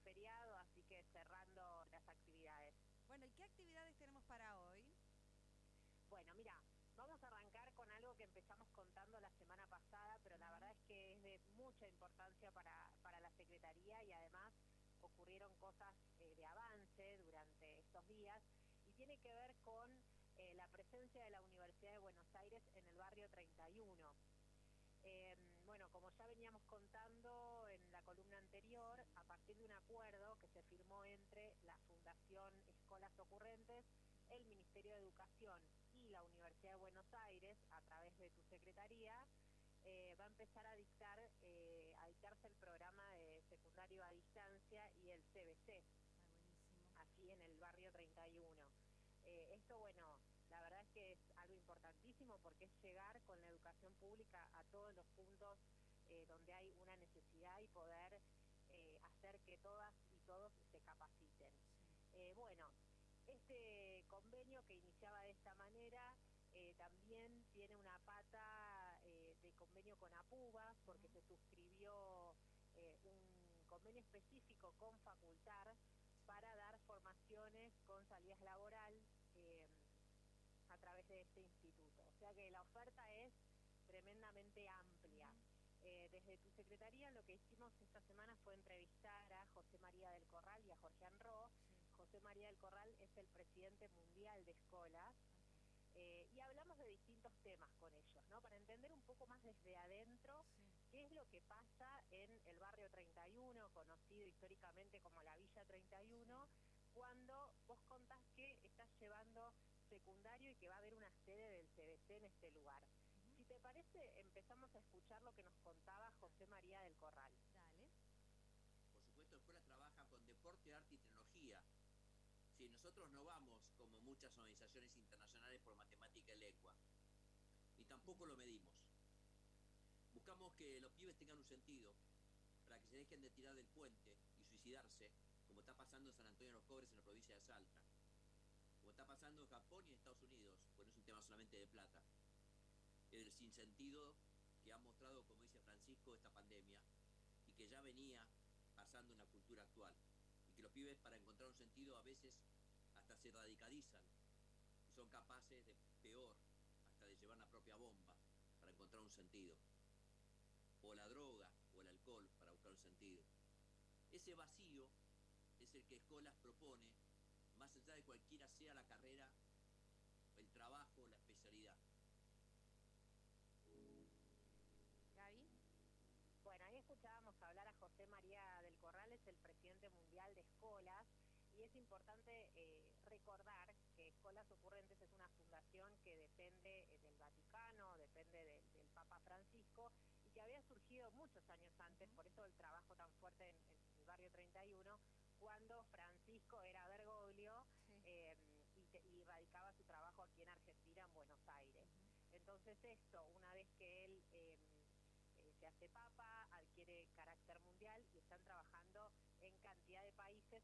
feriado, así que cerrando las actividades. Bueno, ¿y qué actividades tenemos para hoy? Bueno, mira, vamos a arrancar con algo que empezamos contando la semana pasada, pero la verdad es que es de mucha importancia para, para la Secretaría y además ocurrieron cosas eh, de avance durante estos días y tiene que ver con eh, la presencia de la Universidad de Buenos Aires en el barrio 31. Eh, bueno, como ya veníamos contando en la columna anterior, a partir de un acuerdo que se firmó entre la Fundación Escolas Ocurrentes, el Ministerio de Educación y la Universidad de Buenos Aires, a través de tu secretaría, eh, va a empezar a dictar eh, a dictarse el programa de secundario a distancia y el CBC, Ah, aquí en el barrio 31. Eh, esto, bueno, la verdad es que es algo importantísimo porque es llegar con la educación pública a todos los puntos eh, donde hay una necesidad y poder eh, hacer que todas y todos se capaciten. Eh, bueno, este convenio que iniciaba de esta manera eh, también tiene una pata eh, de convenio con APUBA porque se suscribió eh, un convenio específico con Facultar para dar formaciones con salidas laboral eh, a través de este instituto. O sea que la oferta es tremendamente amplia. Desde tu secretaría lo que hicimos esta semana fue entrevistar a José María del Corral y a Jorge Anro. José María del Corral es el presidente mundial de escuelas eh, y hablamos de distintos temas con ellos, ¿no? Para entender un poco más desde adentro Sí. qué es lo que pasa en el barrio 31, conocido históricamente como la Villa 31, cuando vos contás que estás llevando secundario y que va a haber una sede del CBC en este lugar. Si te parece, empezamos a escuchar lo que nos contaba José María del Corral. Dale. Por supuesto, la escuela trabaja con deporte, arte y tecnología. Si nosotros no vamos, como muchas organizaciones internacionales, por matemática y lengua, y tampoco lo medimos. Buscamos que los pibes tengan un sentido, para que se dejen de tirar del puente y suicidarse, como está pasando en San Antonio de los Cobres, en la provincia de Salta, como está pasando en Japón y en Estados Unidos, pues es un tema solamente de plata. El sinsentido que ha mostrado, como dice Francisco, esta pandemia, y que ya venía pasando en la cultura actual. Que los pibes para encontrar un sentido a veces hasta se radicalizan son capaces de peor, hasta de llevar la propia bomba para encontrar un sentido. O la droga o el alcohol para buscar un sentido. Ese vacío es el que Escolas propone, más allá de cualquiera sea la carrera, el trabajo, la especialidad. Gaby. Bueno, ahí escuchábamos hablar a José María del Corral, es el presidente mundial de Escolas, y es importante eh, recordar que Escolas Ocurrentes es una fundación que depende eh, del Vaticano, depende de- del Papa Francisco, y que había surgido muchos años antes, por eso el trabajo tan fuerte en, en el barrio 31, cuando Francisco era Bergoglio Sí. eh, y, te- y radicaba su trabajo aquí en Argentina, en Buenos Aires. Entonces esto, una vez que él eh, eh, se hace papa, adquiere carácter mundial y están trabajando en cantidad de países,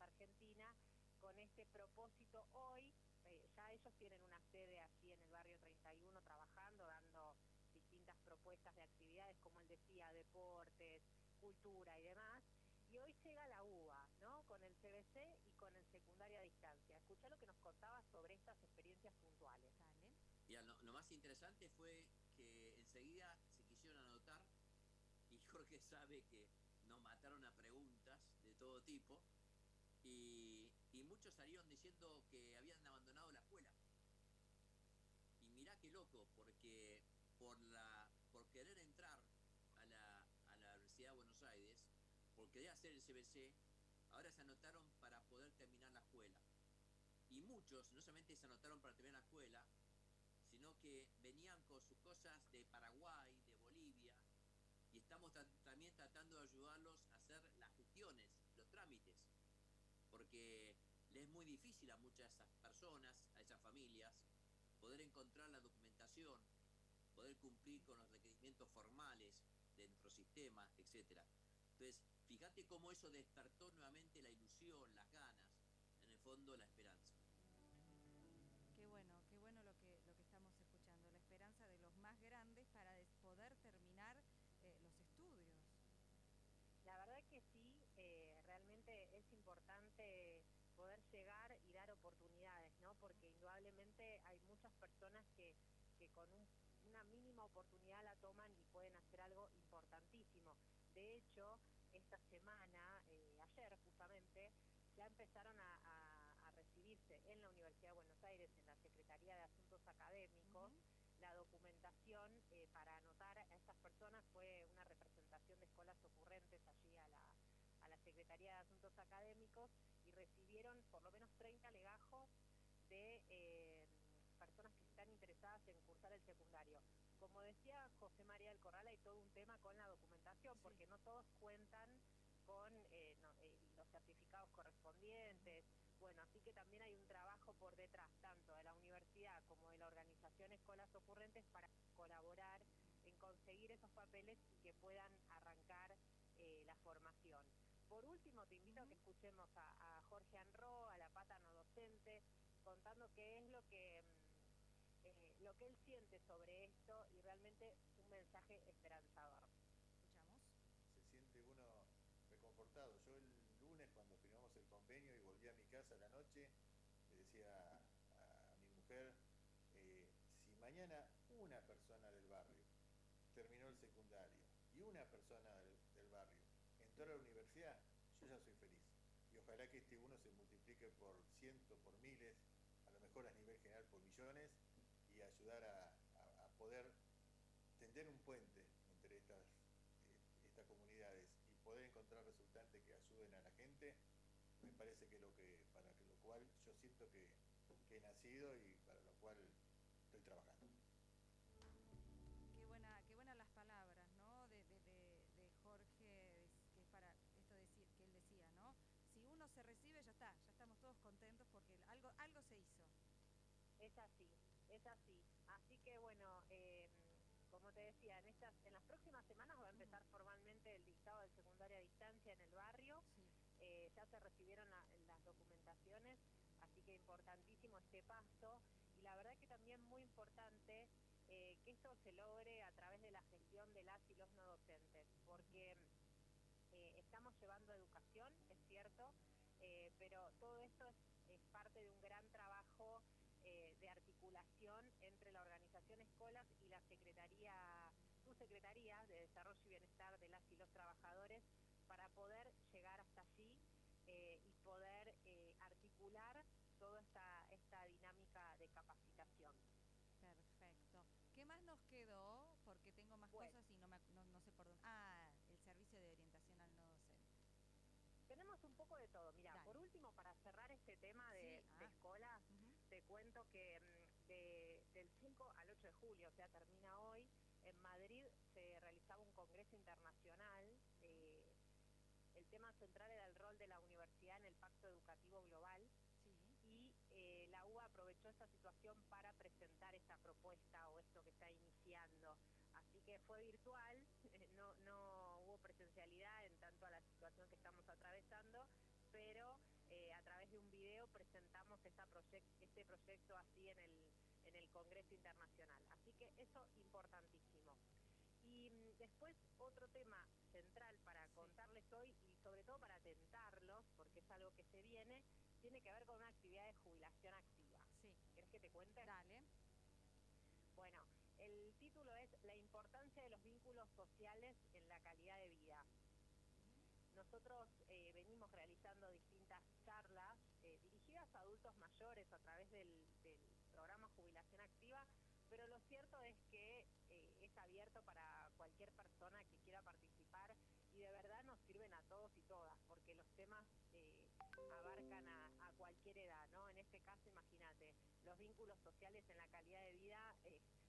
Argentina, con este propósito hoy, eh, ya ellos tienen una sede aquí en el barrio 31 trabajando, dando distintas propuestas de actividades, como él decía, deportes, cultura y demás. Y hoy llega la UBA, ¿no? Con el CBC y con el secundario a distancia. Escuchá lo que nos contaba sobre estas experiencias puntuales. Dale. Mira, lo, lo más interesante fue que enseguida se quisieron anotar y Jorge sabe que nos mataron a preguntas de todo tipo y, muchos salieron diciendo que habían abandonado la escuela. Y mirá qué loco, porque por, la, por querer entrar a la, a la Universidad de Buenos Aires, por querer hacer el CBC, ahora se anotaron para poder terminar la escuela. Y muchos no solamente se anotaron para terminar la escuela, sino que venían con sus cosas de Paraguay, de Bolivia, y estamos también tratando de ayudarlos a hacer las gestiones, los trámites, porque les es muy difícil a muchas de esas personas, a esas familias, poder encontrar la documentación, poder cumplir con los requerimientos formales de nuestro sistema, etcétera. Entonces, fíjate cómo eso despertó nuevamente la ilusión, las ganas, en el fondo la esperanza. Qué bueno, qué bueno lo que, lo que estamos escuchando. La esperanza de los más grandes para des- poder terminar eh, los estudios. La verdad que sí, eh, realmente realmente hay muchas personas que, con una mínima oportunidad la toman y pueden hacer algo importantísimo. De hecho, esta semana, eh, ayer justamente, ya empezaron a, recibirse en la Universidad de Buenos Aires, en la Secretaría de Asuntos Académicos, la documentación eh, para anotar a estas personas fue una representación de escuelas ocurrentes allí a la, a la Secretaría de Asuntos Académicos y recibieron por lo menos 30 legajos de eh, personas que están interesadas en cursar el secundario. Como decía José María del Corral, hay todo un tema con la documentación, porque no todos cuentan con eh, los certificados correspondientes, bueno, así que también hay un trabajo por detrás, tanto de la universidad como de la organización Escuelas Ocurrentes, para colaborar en conseguir esos papeles y que puedan arrancar eh, la formación. Por último, te invito a que escuchemos a, Jorge Anro, a la pata no docente, contando qué es lo que, mm, eh, lo que él siente sobre esto y realmente un mensaje esperanzador. ¿Escuchamos? Se siente uno reconfortado. Yo el lunes cuando firmamos el convenio y volví a mi casa a la noche, le decía a, mi mujer, eh, si mañana una persona del barrio terminó el secundario y una persona del, barrio entró a la universidad, yo ya soy feliz. Y ojalá que este uno se multiplique por cientos, por miles, a lo mejor a nivel general por millones, ayudar a, poder tender un puente entre estas, eh, estas comunidades poder encontrar resultantes que ayuden a la gente, me parece que lo que, para lo cual yo siento que, he nacido y para lo cual estoy trabajando. Qué buena, qué buenas las palabras, ¿no? De, Jorge, que es para esto decir que él decía, ¿no? Si uno se recibe ya está, ya estamos todos contentos porque algo, algo se hizo. Es así, es así. Así que bueno. Eh, como te decía, en estas, en las próximas semanas va a empezar formalmente el dictado de secundaria a distancia en el barrio. Eh, ya se recibieron las documentaciones, así que importantísimo este paso. Y la verdad que también muy importante eh, que esto se logre a través de la gestión de las y los no docentes, porque eh, estamos llevando educación, es cierto, pero todo esto es parte de un gran trabajo eh, de articulación entre la organización Escolas y la Secretaría, su Secretaría de Desarrollo y Bienestar de las y los trabajadores para poder llegar hasta allí eh, y poder eh, articular toda esta, esta dinámica de capacitación. Perfecto. ¿Qué más nos quedó? Porque tengo más cosas y no, me, no, sé por dónde. Ah, el servicio de orientación al no docente. Tenemos un poco de todo. Mira, por último, para cerrar este tema de, ah. escuelas, te cuento que mm, del 5 al 8 de julio, o sea, termina hoy, internacional. Eh, el tema central era el rol de la universidad en el Pacto Educativo Global. Y eh, la UBA aprovechó esta situación para presentar esta propuesta o esto que está iniciando. Así que fue virtual, no, no hubo presencialidad en tanto a la situación que estamos atravesando, pero eh, a través de un video presentamos esta este proyecto así en el, en el Congreso Internacional. Así que eso importantísimo. Y mm, después otro tema central para contarles hoy y sobre todo para tentarlos, porque es algo que se viene, tiene que ver con una actividad de jubilación activa. Sí. ¿Querés que te cuente? Dale. Bueno, el título es La importancia de los vínculos sociales en la calidad de vida. Nosotros eh, venimos realizando distintas charlas eh, dirigidas a adultos mayores a través del, programa Jubilación Activa, pero lo cierto es que eh, es abierto para cualquier persona que quiera participar y de verdad nos sirven a todos y todas, porque los temas abarcan a, cualquier edad, ¿no? En este caso, imagínate, los vínculos sociales en la calidad de vida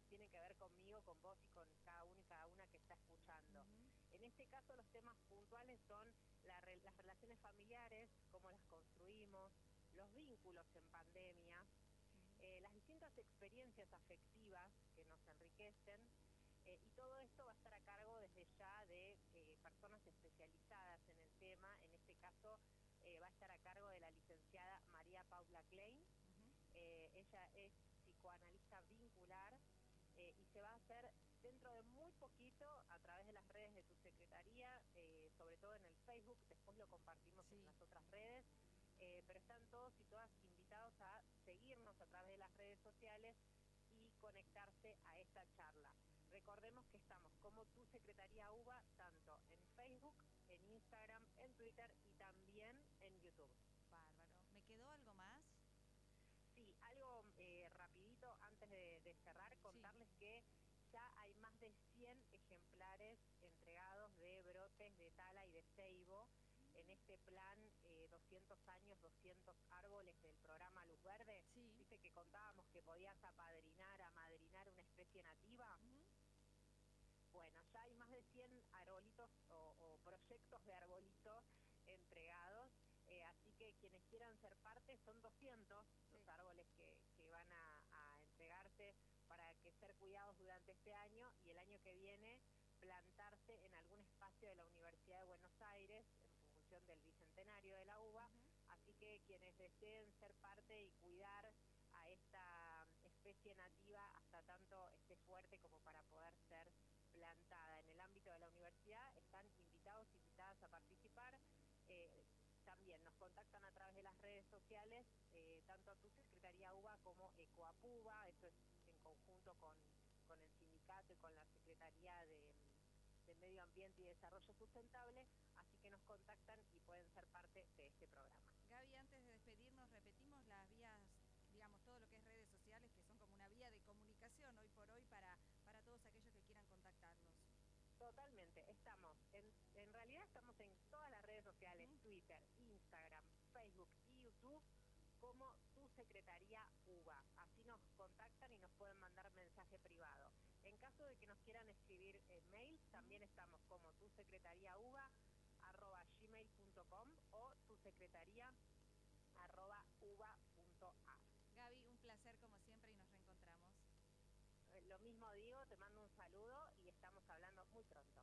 tienen que ver conmigo, con vos y con cada uno y cada una que está escuchando. En este caso los temas puntuales son las relaciones familiares, cómo las construimos, los vínculos en pandemia, eh, las distintas experiencias afectivas que nos enriquecen eh, y todo esto va a estar a cargo desde ya de eh, personas especializadas en el tema. En este caso va a estar a cargo de la licenciada María Paula Klein. ella es psicoanalista vincular eh, y se va a hacer dentro de muy poquito a través de las redes de tu secretaría, eh, sobre todo en el Facebook, después lo compartimos en las otras redes, eh, pero están todos y todas invitados a seguirnos a través de las redes sociales y conectarse a esta charla. Recordemos que estamos como tu Secretaría UBA tanto en Facebook, en Instagram, en Twitter y también en YouTube. Bárbaro. ¿Me quedó algo más? Sí, algo eh, rapidito antes de, de cerrar, contarles que ya hay más de 100 ejemplares entregados de brotes de tala y de ceibo en este plan eh, 200 años, 200 árboles del programa Luz Verde. Sí. Dice que contábamos que podías apadrinar, amadrinar una especie nativa. Bueno, ya hay más de 100 arbolitos o, o proyectos de arbolitos entregados, eh, así que quienes quieran ser parte son 200 los Sí. árboles que, que van a, a entregarse para que ser cuidados durante este año y el año que viene plantarse en algún espacio de la Universidad de Buenos Aires en función del bicentenario de la UBA, Ujú. Así que quienes deseen ser parte y cuidar a esta especie nativa hasta tanto esté fuerte como para poder ser plantada en el ámbito de la universidad, están invitados, invitadas a participar. Eh, también nos contactan a través de las redes sociales, eh, tanto a tu Secretaría UBA como Ecoapuba, esto es en conjunto con, con el sindicato y con la Secretaría de, de Medio Ambiente y Desarrollo Sustentable, así que nos contactan y pueden ser parte de este programa. Gaby, antes de despedirnos, repetimos las vías, digamos, todo lo que es redes sociales, que son como una vía de comunicación hoy por hoy para, para todos aquellos que quieran contactarlos. Totalmente, estamos, en, en realidad estamos en todas las redes sociales. Twitter, Instagram, Facebook y YouTube, como tu Secretaría UBA. Así nos contactan y nos pueden mandar mensaje privado. Caso de que nos quieran escribir eh, mail, también estamos como tu Secretaría UBA arroba gmail.com o tu secretaría arroba uba.ar. Gaby, un placer como siempre y nos reencontramos. Eh, Lo mismo digo, te mando un saludo